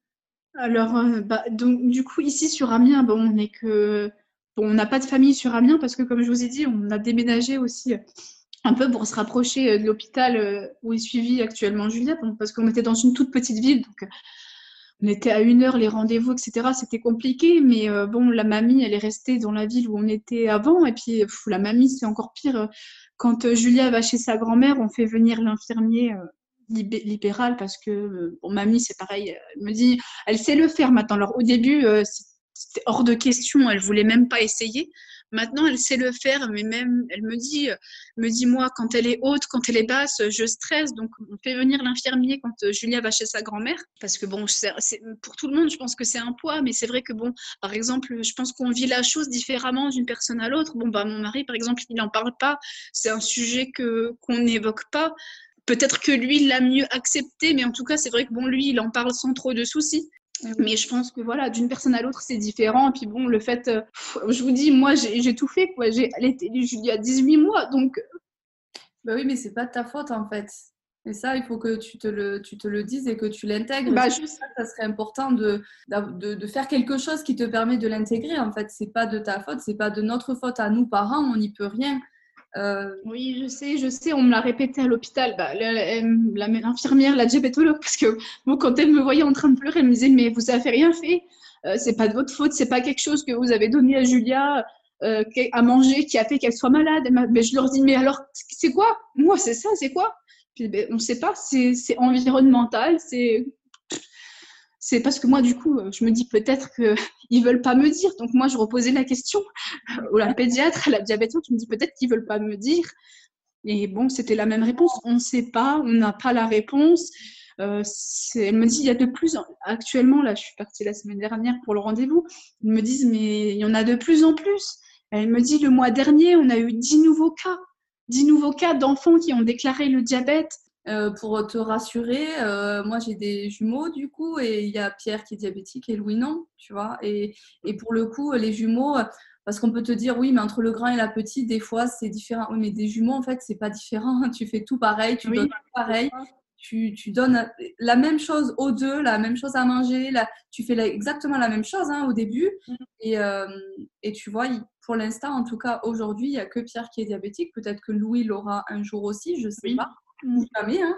alors, euh, bah, donc, du coup, ici sur Amiens, bon, on est que. Bon, on n'a pas de famille sur Amiens parce que, comme je vous ai dit, on a déménagé aussi euh, un peu pour se rapprocher euh, de l'hôpital où est suivi actuellement Juliette, parce qu'on était dans une toute petite ville. Donc, on était à une heure, les rendez-vous, etc. C'était compliqué, mais bon, la mamie, elle est restée dans la ville où on était avant. Et puis, la mamie, c'est encore pire. Quand Julia va chez sa grand-mère, on fait venir l'infirmier libérale parce que bon, mamie, c'est pareil, elle me dit, elle sait le faire maintenant. Alors au début, c'était hors de question, elle voulait même pas essayer. Maintenant, elle sait le faire, mais même, elle me dit, me dit moi, quand elle est haute, quand elle est basse, je stresse. Donc, on fait venir l'infirmier quand euh, Julia va chez sa grand-mère, parce que bon, pour tout le monde, je pense que c'est un poids, mais c'est vrai que bon, par exemple, je pense qu'on vit la chose différemment d'une personne à l'autre. Bon, bah, mon mari, par exemple, il n'en parle pas. C'est un sujet que qu'on n'évoque pas. Peut-être que lui il l'a mieux accepté, mais en tout cas, c'est vrai que bon, lui, il en parle sans trop de soucis. Mais je pense que voilà, d'une personne à l'autre, c'est différent. Et puis bon, le fait, euh, je vous dis, moi, j'ai tout fait. Quoi. Elle était il y a 18 mois, donc. Bah oui, mais c'est pas de ta faute en fait. Et ça, il faut que tu te le, tu te le dises et que tu l'intègres. Bah, je... ça, ça serait important de, de, de, faire quelque chose qui te permet de l'intégrer. En fait, c'est pas de ta faute, c'est pas de notre faute à nous parents, on n'y peut rien. Euh, oui, je sais, je sais, on me l'a répété à l'hôpital, bah, l'infirmière, la, diabétologue, parce que quand elle me voyait en train de pleurer, elle me disait Mais vous avez rien fait, euh, c'est pas de votre faute, c'est pas quelque chose que vous avez donné à Julia euh, à manger qui a fait qu'elle soit malade. Mais je leur dis Mais alors, c'est quoi? Moi, c'est ça, c'est quoi? Puis, ben, On ne sait pas, c'est environnemental, c'est c'est parce que moi, du coup, je me dis peut-être qu'ils (laughs) veulent pas me dire. Donc moi, je reposais la question (laughs) au la pédiatre, à la diabétique, je me dis peut-être qu'ils veulent pas me dire. Et bon, c'était la même réponse. On ne sait pas, on n'a pas la réponse. Euh, elle me dit, il y a de plus, en... actuellement, là, je suis partie la semaine dernière pour le rendez-vous, ils me disent, mais il y en a de plus en plus. Elle me dit, le mois dernier, on a eu 10 nouveaux cas, 10 nouveaux cas d'enfants qui ont déclaré le diabète. Euh, pour te rassurer, euh, moi j'ai des jumeaux du coup, et il y a Pierre qui est diabétique et Louis non, tu vois. Et, et pour le coup, les jumeaux, parce qu'on peut te dire oui, mais entre le grand et la petite, des fois c'est différent. Oui, mais des jumeaux en fait, c'est pas différent. (laughs) Tu fais tout pareil, tu donnes tout pareil. Tu, tu, donnes la même chose aux deux, la même chose à manger, la, tu fais exactement la même chose hein, au début. Mm. Et, euh, et tu vois, pour l'instant, en tout cas aujourd'hui, il n'y a que Pierre qui est diabétique. Peut-être que Louis l'aura un jour aussi, je ne sais pas ou jamais. Hein.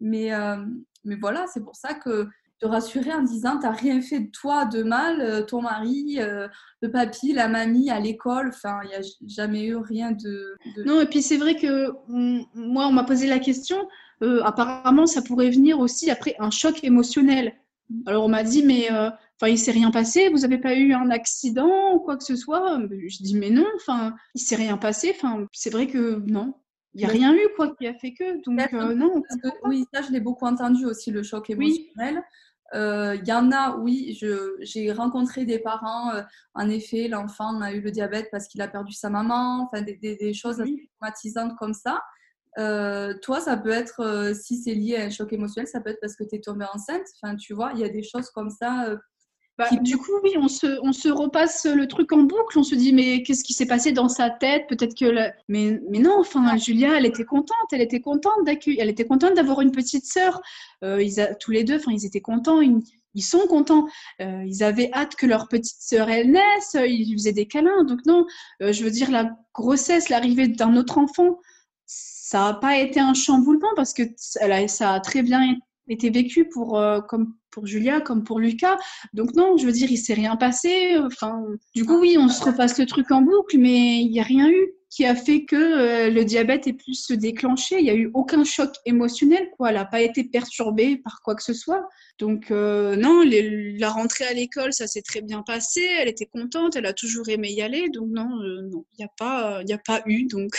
Mais, euh, mais voilà, c'est pour ça que te rassurer en disant t'as rien fait de toi de mal, euh, ton mari, euh, le papy, la mamie à l'école, enfin il n'y a jamais eu rien de, Non et puis c'est vrai que moi on m'a posé la question, apparemment ça pourrait venir aussi après un choc émotionnel. Alors on m'a dit mais enfin il s'est rien passé, vous n'avez pas eu un accident ou quoi que ce soit? Je dis mais non, enfin il s'est rien passé, enfin c'est vrai que non. Il n'y a rien eu, quoi, qui a fait que. Donc, euh, non. oui, ça, je l'ai beaucoup entendu aussi, le choc émotionnel. Euh, il y en a, oui, j'ai rencontré des parents, euh, en effet, l'enfant a eu le diabète parce qu'il a perdu sa maman, enfin des, des, choses traumatisantes comme ça. toi, ça peut être, si c'est lié à un choc émotionnel, ça peut être parce que tu es tombée enceinte. Enfin, tu vois, il y a des choses comme ça bah, du coup, oui, on se, on se repasse le truc en boucle. On se dit, mais qu'est-ce qui s'est passé dans sa tête? Peut-être que. Mais, mais non, enfin, Julia, elle était contente. Elle était contente d'accueillir. Elle était contente d'avoir une petite sœur. Euh, ils a... Tous les deux, enfin, ils étaient contents. Ils, sont contents. Euh, ils avaient hâte que leur petite sœur, elle naisse. Ils lui faisaient des câlins. Donc, non, euh, je veux dire, la grossesse, l'arrivée d'un autre enfant, ça n'a pas été un chamboulement parce que ça a très bien été vécu pour, comme pour Julia comme pour Lucas. Donc non, je veux dire, il s'est rien passé. Enfin, du coup, oui, on se repasse le truc en boucle, mais il n'y a rien eu qui a fait que euh, le diabète ait pu se déclencher. Il n'y a eu aucun choc émotionnel, quoi. Elle n'a pas été perturbée par quoi que ce soit. Donc euh, non, la rentrée à l'école, ça s'est très bien passé. Elle était contente, elle a toujours aimé y aller. Donc non, euh, non, il n'y a pas, a pas eu. Donc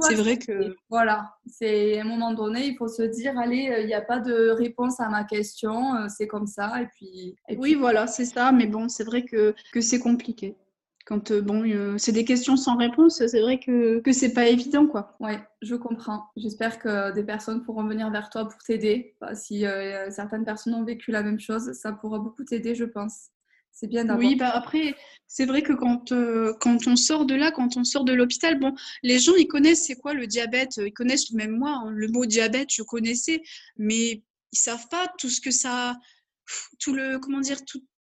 c'est vrai que. Voilà, c'est à un moment donné, il faut se dire allez, euh, il n'y a pas de réponse à ma question, euh, c'est comme ça. Et puis, Oui, voilà, c'est ça. Mais bon, c'est vrai que, que c'est compliqué. Quand euh, bon, c'est des questions sans réponse, c'est vrai que, que c'est pas évident, quoi. Ouais, je comprends. J'espère que des personnes pourront venir vers toi pour t'aider. Si certaines personnes ont vécu la même chose, ça pourra beaucoup t'aider, je pense. C'est bien. Oui, bah après, c'est vrai que quand, euh, quand on sort de là, quand on sort de l'hôpital, bon, les gens, ils connaissent c'est quoi le diabète. Ils connaissent, même moi, hein, le mot diabète, je connaissais, mais ils savent pas tout ce que ça. Tout le. Comment dire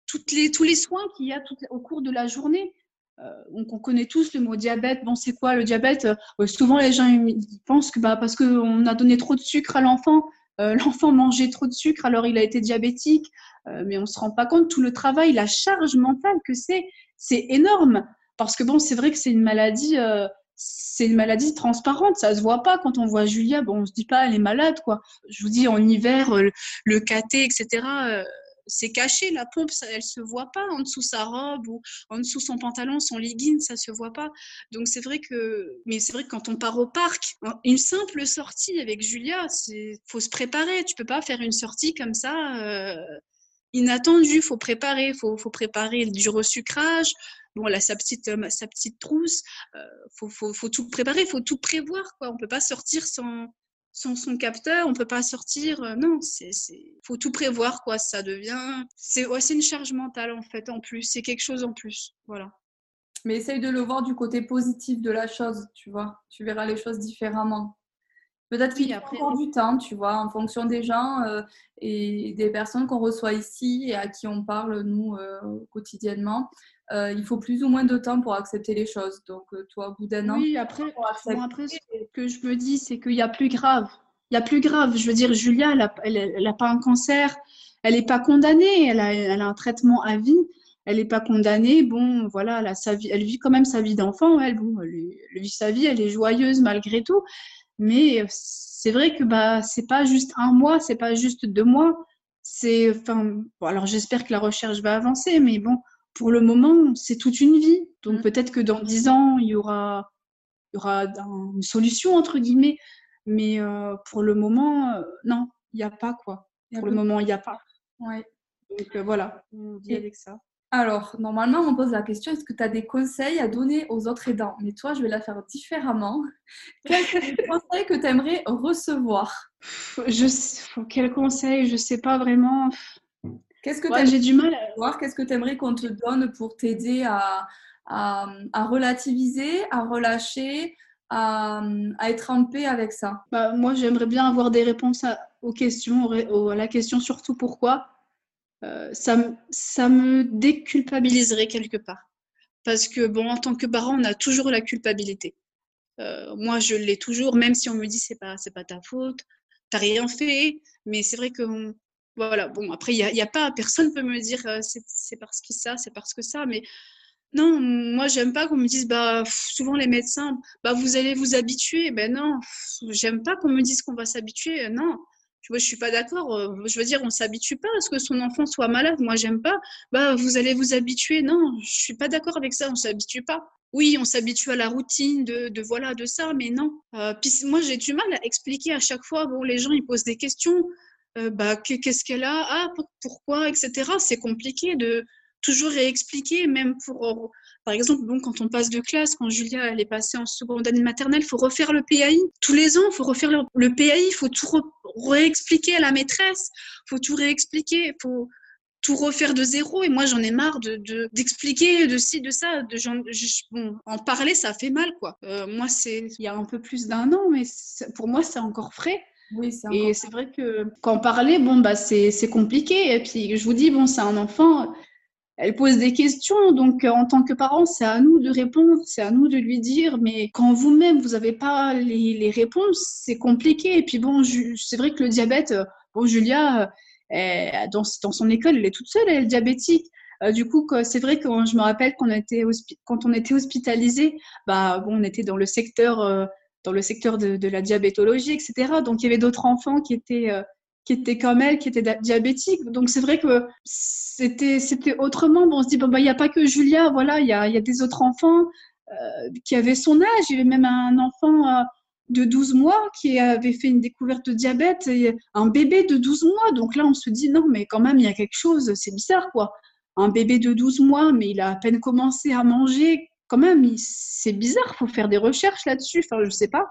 toutes les, Tous les soins qu'il y a au cours de la journée. Euh, donc on connaît tous le mot diabète. Bon, c'est quoi le diabète? Euh, Souvent, les gens pensent que bah, parce qu'on a donné trop de sucre à l'enfant, (laughs) l'enfant mangeait trop de sucre, alors il a été diabétique. Euh, mais on ne se rend pas compte tout le travail, la charge mentale que c'est, c'est énorme. Parce que bon, c'est vrai que c'est une maladie, euh, c'est une maladie transparente, ça se voit pas quand on voit Julia. Bon, on se dit pas elle est malade, quoi. Je vous dis en hiver, le, le caté, etc c'est caché, la pompe, ça, elle se voit pas en dessous sa robe ou en dessous son pantalon, son legging, ça se voit pas. Donc c'est vrai que, mais c'est vrai que quand on part au parc, une simple sortie avec Julia, c'est, faut se préparer. Tu peux pas faire une sortie comme ça. Euh, inattendue, faut préparer, faut, faut préparer du resucrage, bon, a sa petite, euh, sa petite trousse, euh, faut, faut, faut, tout préparer, faut tout prévoir, quoi. On peut pas sortir sans, sans son capteur, on peut pas sortir. Euh, non, c'est, faut tout prévoir, quoi. Ça devient, c'est, ouais, une charge mentale en fait, en plus. C'est quelque chose en plus, voilà. Mais essaye de le voir du côté positif de la chose, tu vois. Tu verras les choses différemment. Peut-être qu'il y a encore du temps, tu vois, en fonction des gens euh, et des personnes qu'on reçoit ici et à qui on parle, nous, euh, quotidiennement. Euh, il faut plus ou moins de temps pour accepter les choses. Donc, toi, au bout d'un an. Oui, après, après, ce que je me dis, c'est qu'il y a plus grave. Il y a plus grave. Je veux dire, Julia, elle n'a pas un cancer. Elle n'est pas condamnée. Elle a, elle a, un traitement à vie. Elle n'est pas condamnée. Bon, voilà, elle, a sa vie, elle vit quand même sa vie d'enfant. Elle, bon, elle vit sa vie. Elle est joyeuse malgré tout. Mais euh, c'est vrai que bah c'est pas juste un mois, c'est pas juste deux mois. C'est enfin bon, alors j'espère que la recherche va avancer, mais bon pour le moment c'est toute une vie. Donc mmh. peut-être que dans dix ans il y aura il y aura une solution entre guillemets, mais euh, pour le moment euh, non il n'y a pas quoi. Pour le moment il n'y a pas. Ouais. Donc voilà on dit avec ça. Alors, normalement, on pose la question est-ce que tu as des conseils à donner aux autres aidants? Mais toi, je vais la faire différemment. (laughs) Quels conseils que tu aimerais recevoir? Je, Quel conseil Je ne sais pas vraiment. Qu'est-ce que ouais, j'ai du mal à voir Qu'est-ce que tu aimerais qu'on te donne pour t'aider à, à, relativiser, à relâcher, à, être en paix avec ça? Bah, Moi, j'aimerais bien avoir des réponses aux questions, à la question surtout pourquoi? Euh, ça, me déculpabiliserait quelque part. Parce que, bon, en tant que parent, on a toujours la culpabilité. Euh, moi, je l'ai toujours, même si on me dit c'est pas, c'est pas ta faute, t'as rien fait. Mais c'est vrai que, voilà, bon, après, il n'y a, a, pas, personne peut me dire euh, c'est parce que ça, c'est parce que ça. Mais non, moi, j'aime pas qu'on me dise, bah, souvent les médecins, bah, vous allez vous habituer. Ben non, j'aime pas qu'on me dise qu'on va s'habituer. Non, je suis pas d'accord. Euh, je veux dire, on s'habitue pas à ce que son enfant soit malade. Moi, j'aime pas. Bah, vous allez vous habituer. Non, je suis pas d'accord avec ça. On s'habitue pas. Oui, on s'habitue à la routine de, de, voilà de ça, mais non. Euh, puis moi, j'ai du mal à expliquer à chaque fois. Bon, les gens ils posent des questions. Euh, bah, qu'est-ce qu'elle a? Ah, pourquoi, etc. C'est compliqué de toujours réexpliquer, même pour par exemple, bon, quand on passe de classe, quand Julia elle est passée en seconde année maternelle, il faut refaire le PAI. Tous les ans, il faut refaire le, PAI, il faut tout réexpliquer à la maîtresse, il faut tout réexpliquer, il faut tout refaire de zéro. Et moi, j'en ai marre d'expliquer de, de, ci, de ça. De, bon, en parler, ça fait mal, quoi. Euh, moi, c'est il y a un peu plus d'un an, mais pour moi, c'est encore frais. Oui, et c'est vrai que quand parler, bon, bah, c'est compliqué. Et puis, je vous dis, bon, c'est un enfant elle pose des questions, donc euh, en tant que parent, c'est à nous de répondre, c'est à nous de lui dire, mais quand vous-même, vous n'avez pas les, réponses, c'est compliqué. Et puis bon, c'est vrai que le diabète, euh, bon, Julia, euh, dans, dans, son école, elle est toute seule, elle est diabétique. du coup, c'est vrai que je me rappelle qu'on était quand on était hospitalisé, bah bon, on était dans le secteur, dans le secteur de, de, la diabétologie, etc. Donc il y avait d'autres enfants qui étaient qui étaient comme elle, qui étaient diabétiques. Donc c'est vrai que c'était autrement. Bon, on se dit bon bah il n'y a pas que Julia, voilà, il y a, des autres enfants euh, qui avaient son âge. Il y avait même un enfant euh, de 12 mois qui avait fait une découverte de diabète, un bébé de 12 mois. Donc là on se dit non mais quand même il y a quelque chose, c'est bizarre quoi. Un bébé de 12 mois, mais il a à peine commencé à manger. Quand même, c'est bizarre, faut faire des recherches là-dessus. Enfin, je sais pas.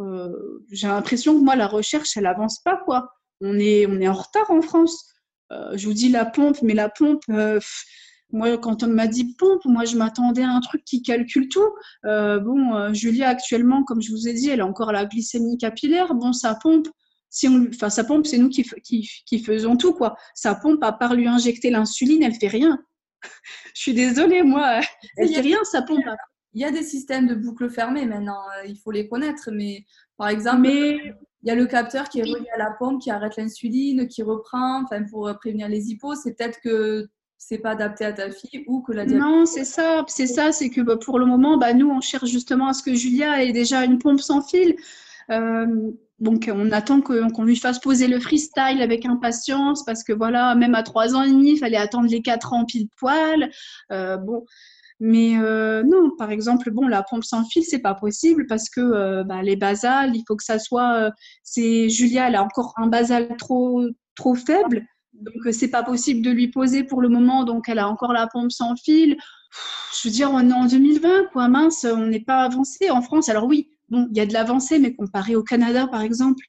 Euh, j'ai l'impression que moi, la recherche, elle avance pas, quoi on est, on est en retard en France. Euh, je vous dis la pompe, mais la pompe, euh, moi, quand on m'a dit pompe, moi, je m'attendais à un truc qui calcule tout. Euh, bon, Julia, actuellement, comme je vous ai dit, elle a encore la glycémie capillaire. Bon, sa pompe, si on, enfin, sa pompe, c'est nous qui, qui, faisons tout, quoi. Sa pompe, à part lui injecter l'insuline, elle fait rien. (laughs) je suis désolée, moi, (laughs) elle fait rien, sa pompe. Il y a des systèmes de boucles fermées maintenant, il faut les connaître, mais par exemple, mais il y a le capteur qui est relié à la pompe, qui arrête l'insuline, qui reprend, enfin pour prévenir les hippos. C'est peut-être que c'est pas adapté à ta fille ou que la Non, c'est ça, c'est ça, c'est que bah, pour le moment, bah, nous, on cherche justement à ce que Julia ait déjà une pompe sans fil. Euh, donc, on attend qu'on lui fasse poser le freestyle avec impatience parce que voilà, même à trois ans et demi, il fallait attendre les quatre ans pile poil. Euh, bon, mais euh, non, par exemple, bon, la pompe sans fil, c'est pas possible parce que bah, les basales, il faut que ça soit. c'est Julia, elle a encore un basal trop trop faible. Donc, c'est pas possible de lui poser pour le moment, donc elle a encore la pompe sans fil. Je veux dire, on est en 2020, quoi, mince, on n'est pas avancé en France. Alors oui, bon, il y a de l'avancée, mais comparé au Canada, par exemple,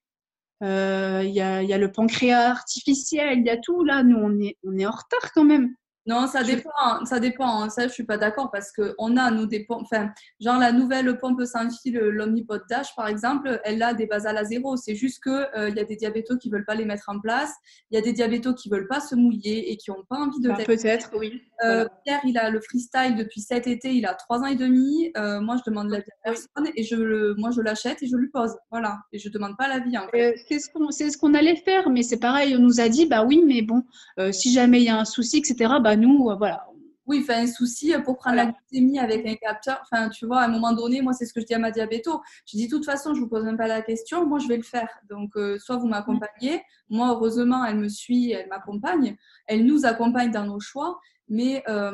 euh, il y, a, y, a, le pancréas artificiel, il y a tout, là, nous, on est, on est en retard quand même. Non, ça dépend, ça dépend. Hein. Ça, je suis pas d'accord parce que on a nous des pompes, enfin, genre la nouvelle pompe sans fil, l'Omnipod Dash par exemple, elle a des basales à zéro. C'est juste que euh, il y a des diabétos qui veulent pas les mettre en place, il y a des diabétos qui veulent pas se mouiller et qui ont pas envie de. Bah, Peut-être, oui. Euh, Pierre, il a le freestyle depuis cet été, il a trois ans et demi. Euh, moi, je demande l'avis à personne et je le, moi, je l'achète et je lui pose, voilà. Et je demande pas l'avis. En fait. c'est ce qu'on, c'est ce qu'on allait faire, mais c'est pareil. On nous a dit, bah oui, mais bon, si jamais il y a un souci, etc. Bah nous, euh, voilà. Oui, enfin, un souci pour prendre la glycémie avec un capteur. Enfin, tu vois, à un moment donné, moi, c'est ce que je dis à ma diabéto. Je dis, de toute façon, je vous pose même pas la question. Moi, je vais le faire. Donc, euh, soit vous m'accompagnez. Moi, heureusement, elle me suit, elle m'accompagne. Elle nous accompagne dans nos choix. Mais, euh,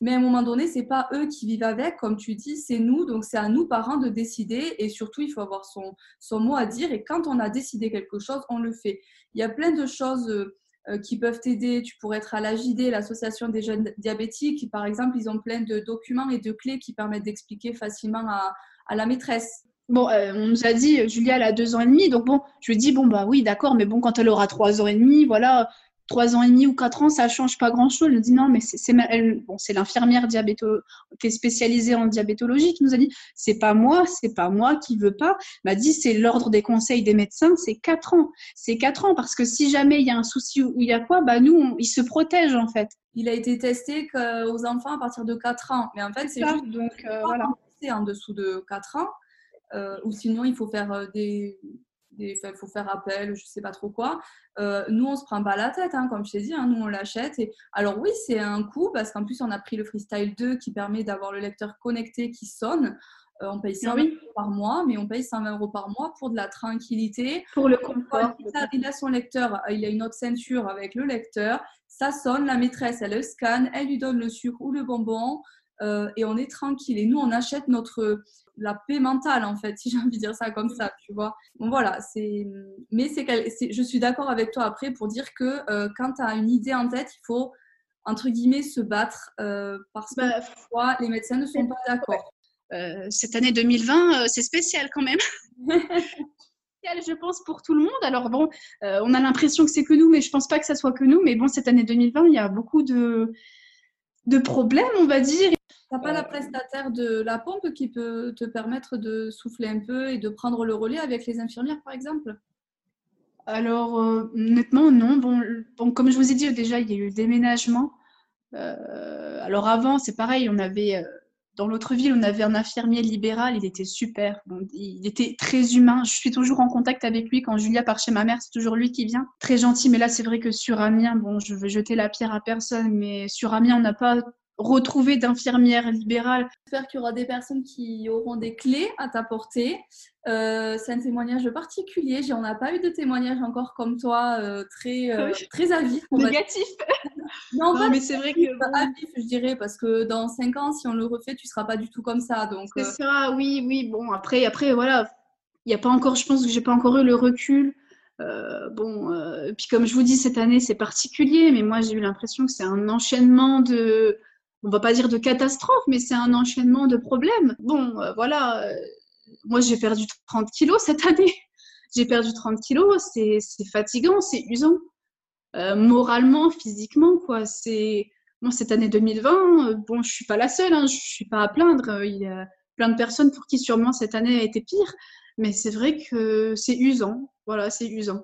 mais à un moment donné, c'est pas eux qui vivent avec, comme tu dis, c'est nous. Donc, c'est à nous, parents, de décider. Et surtout, il faut avoir son, son mot à dire. Et quand on a décidé quelque chose, on le fait. Il y a plein de choses euh, qui peuvent t'aider. Tu pourrais être à l'AJD, l'Association des jeunes diabétiques. Par exemple, ils ont plein de documents et de clés qui permettent d'expliquer facilement à, la maîtresse. Bon, euh, on nous a dit, Julia, elle a deux ans et demi. Donc, bon, je lui dis, bon, bah oui, d'accord, mais bon, quand elle aura trois ans et demi, voilà, trois ans et demi ou quatre ans, ça change pas grand-chose. Elle nous dit non, mais c'est bon, l'infirmière diabéto qui est spécialisée en diabétologie qui nous a dit c'est pas moi, c'est pas moi qui veux pas. M'a dit c'est l'ordre des conseils des médecins, c'est quatre ans. C'est quatre ans parce que si jamais il y a un souci ou il y a quoi, bah nous, ils se protègent en fait. Il a été testé aux enfants à partir de quatre ans, mais en fait c'est juste donc euh, voilà. en dessous de quatre ans. Euh, ou sinon, il faut faire euh, des, il faut faire appel, je sais pas trop quoi. Euh, nous, on se prend pas la tête, hein, comme je t'ai dit, hein, nous, on l'achète. Et... Alors oui, c'est un coût, parce qu'en plus, on a pris le Freestyle 2 qui permet d'avoir le lecteur connecté qui sonne. Euh, on paye 120 euros par mois, mais on paye 120 euros par mois pour de la tranquillité. Pour le confort. Il a son lecteur, il a une autre ceinture avec le lecteur. Ça sonne, la maîtresse, elle le scanne, elle lui donne le sucre ou le bonbon. Euh, et on est tranquille. Et nous, on achète notre la paix mentale en fait, (laughs) si j'ai envie de dire ça comme ça, tu vois. Bon voilà, c'est mais c'est je suis d'accord avec toi après pour dire que euh, quand tu as une idée en tête, il faut entre guillemets se battre euh, parce que bah, parfois les médecins ne sont pas d'accord. cette année 2020, c'est spécial quand même. (laughs) je pense, pour tout le monde. Alors bon, on a l'impression que c'est que nous, mais je pense pas que ça soit que nous. Mais bon, cette année 2020, il y a beaucoup de, de problèmes, on va dire. T'as pas la prestataire de la pompe qui peut te permettre de souffler un peu et de prendre le relais avec les infirmières, par exemple? Alors, euh, honnêtement, non. Bon, comme je vous ai dit déjà, il y a eu le déménagement. Euh, alors avant, c'est pareil, on avait euh, dans l'autre ville, on avait un infirmier libéral, il était super, il était très humain. Je suis toujours en contact avec lui quand Julia part chez ma mère, c'est toujours lui qui vient. Très gentil, mais là c'est vrai que sur Amiens, bon, je veux jeter la pierre à personne, mais sur Amiens, on n'a pas retrouver d'infirmières libérales. J'espère qu'il y aura des personnes qui auront des clés à t'apporter. Euh, c'est un témoignage particulier. On n'a pas eu de témoignage encore comme toi, euh, très, euh, très avif. Négatif. non, mais c'est vrai que. Avif, je dirais, parce que dans 5 ans, si on le refait, tu ne seras pas du tout comme ça. Donc, c'est ça, oui, oui. Bon, après, après voilà, il n'y a pas encore, je pense que j'ai pas encore eu le recul. bon, puis comme je vous dis, cette année c'est particulier, mais moi j'ai eu l'impression que c'est un enchaînement de, on va pas dire de catastrophe, mais c'est un enchaînement de problèmes. Bon, euh, voilà, euh, moi j'ai perdu 30 kilos cette année. (laughs) J'ai perdu 30 kilos, c'est fatigant, c'est usant. Euh, moralement, physiquement, quoi. C'est bon, cette année 2020, bon, je suis pas la seule, hein, je suis pas à plaindre. Il y a plein de personnes pour qui sûrement cette année a été pire, mais c'est vrai que c'est usant. Voilà, c'est usant.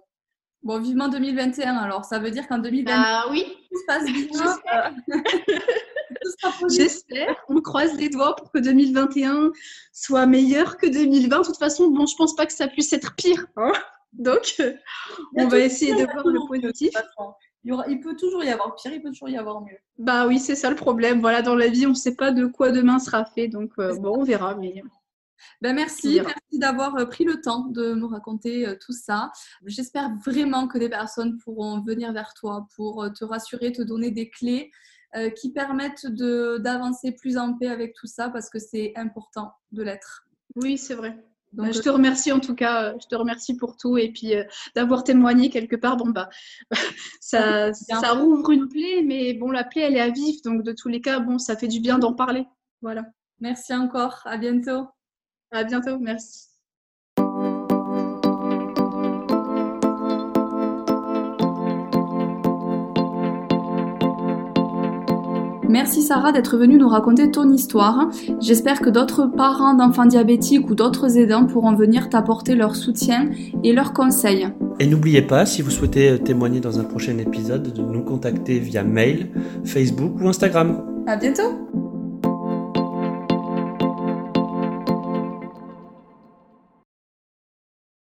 Bon, vivement 2021, alors ça veut dire qu'en 2021, ah, oui. tout se passe bien. (laughs) (laughs) J'espère. On croise les doigts pour que 2021 soit meilleur que 2020. De toute façon, bon, je pense pas que ça puisse être pire. Hein. Donc, on va essayer de voir le positif. il, peut toujours y avoir pire, il peut toujours y avoir mieux. Bah oui, c'est ça le problème. Voilà, dans la vie, on ne sait pas de quoi demain sera fait. Donc, euh, bon, on verra. Mais... Ben merci, merci d'avoir euh, pris le temps de me raconter euh, tout ça. J'espère vraiment que des personnes pourront venir vers toi pour te rassurer, te donner des clés qui permettent d'avancer plus en paix avec tout ça parce que c'est important de l'être. Oui, c'est vrai. Donc, je te remercie en tout cas, euh, je te remercie pour tout et puis euh, d'avoir témoigné quelque part. Bon, bah, (laughs) ça, ça rouvre une plaie, mais bon, la plaie, elle est à vif. Donc, de tous les cas, bon, ça fait du bien d'en parler. Voilà. Merci encore. À bientôt. À bientôt. Merci. Merci Sarah d'être venue nous raconter ton histoire. J'espère que d'autres parents d'enfants diabétiques ou d'autres aidants pourront venir t'apporter leur soutien et leurs conseils. Et n'oubliez pas, si vous souhaitez témoigner dans un prochain épisode, de nous contacter via mail, Facebook ou Instagram. À bientôt!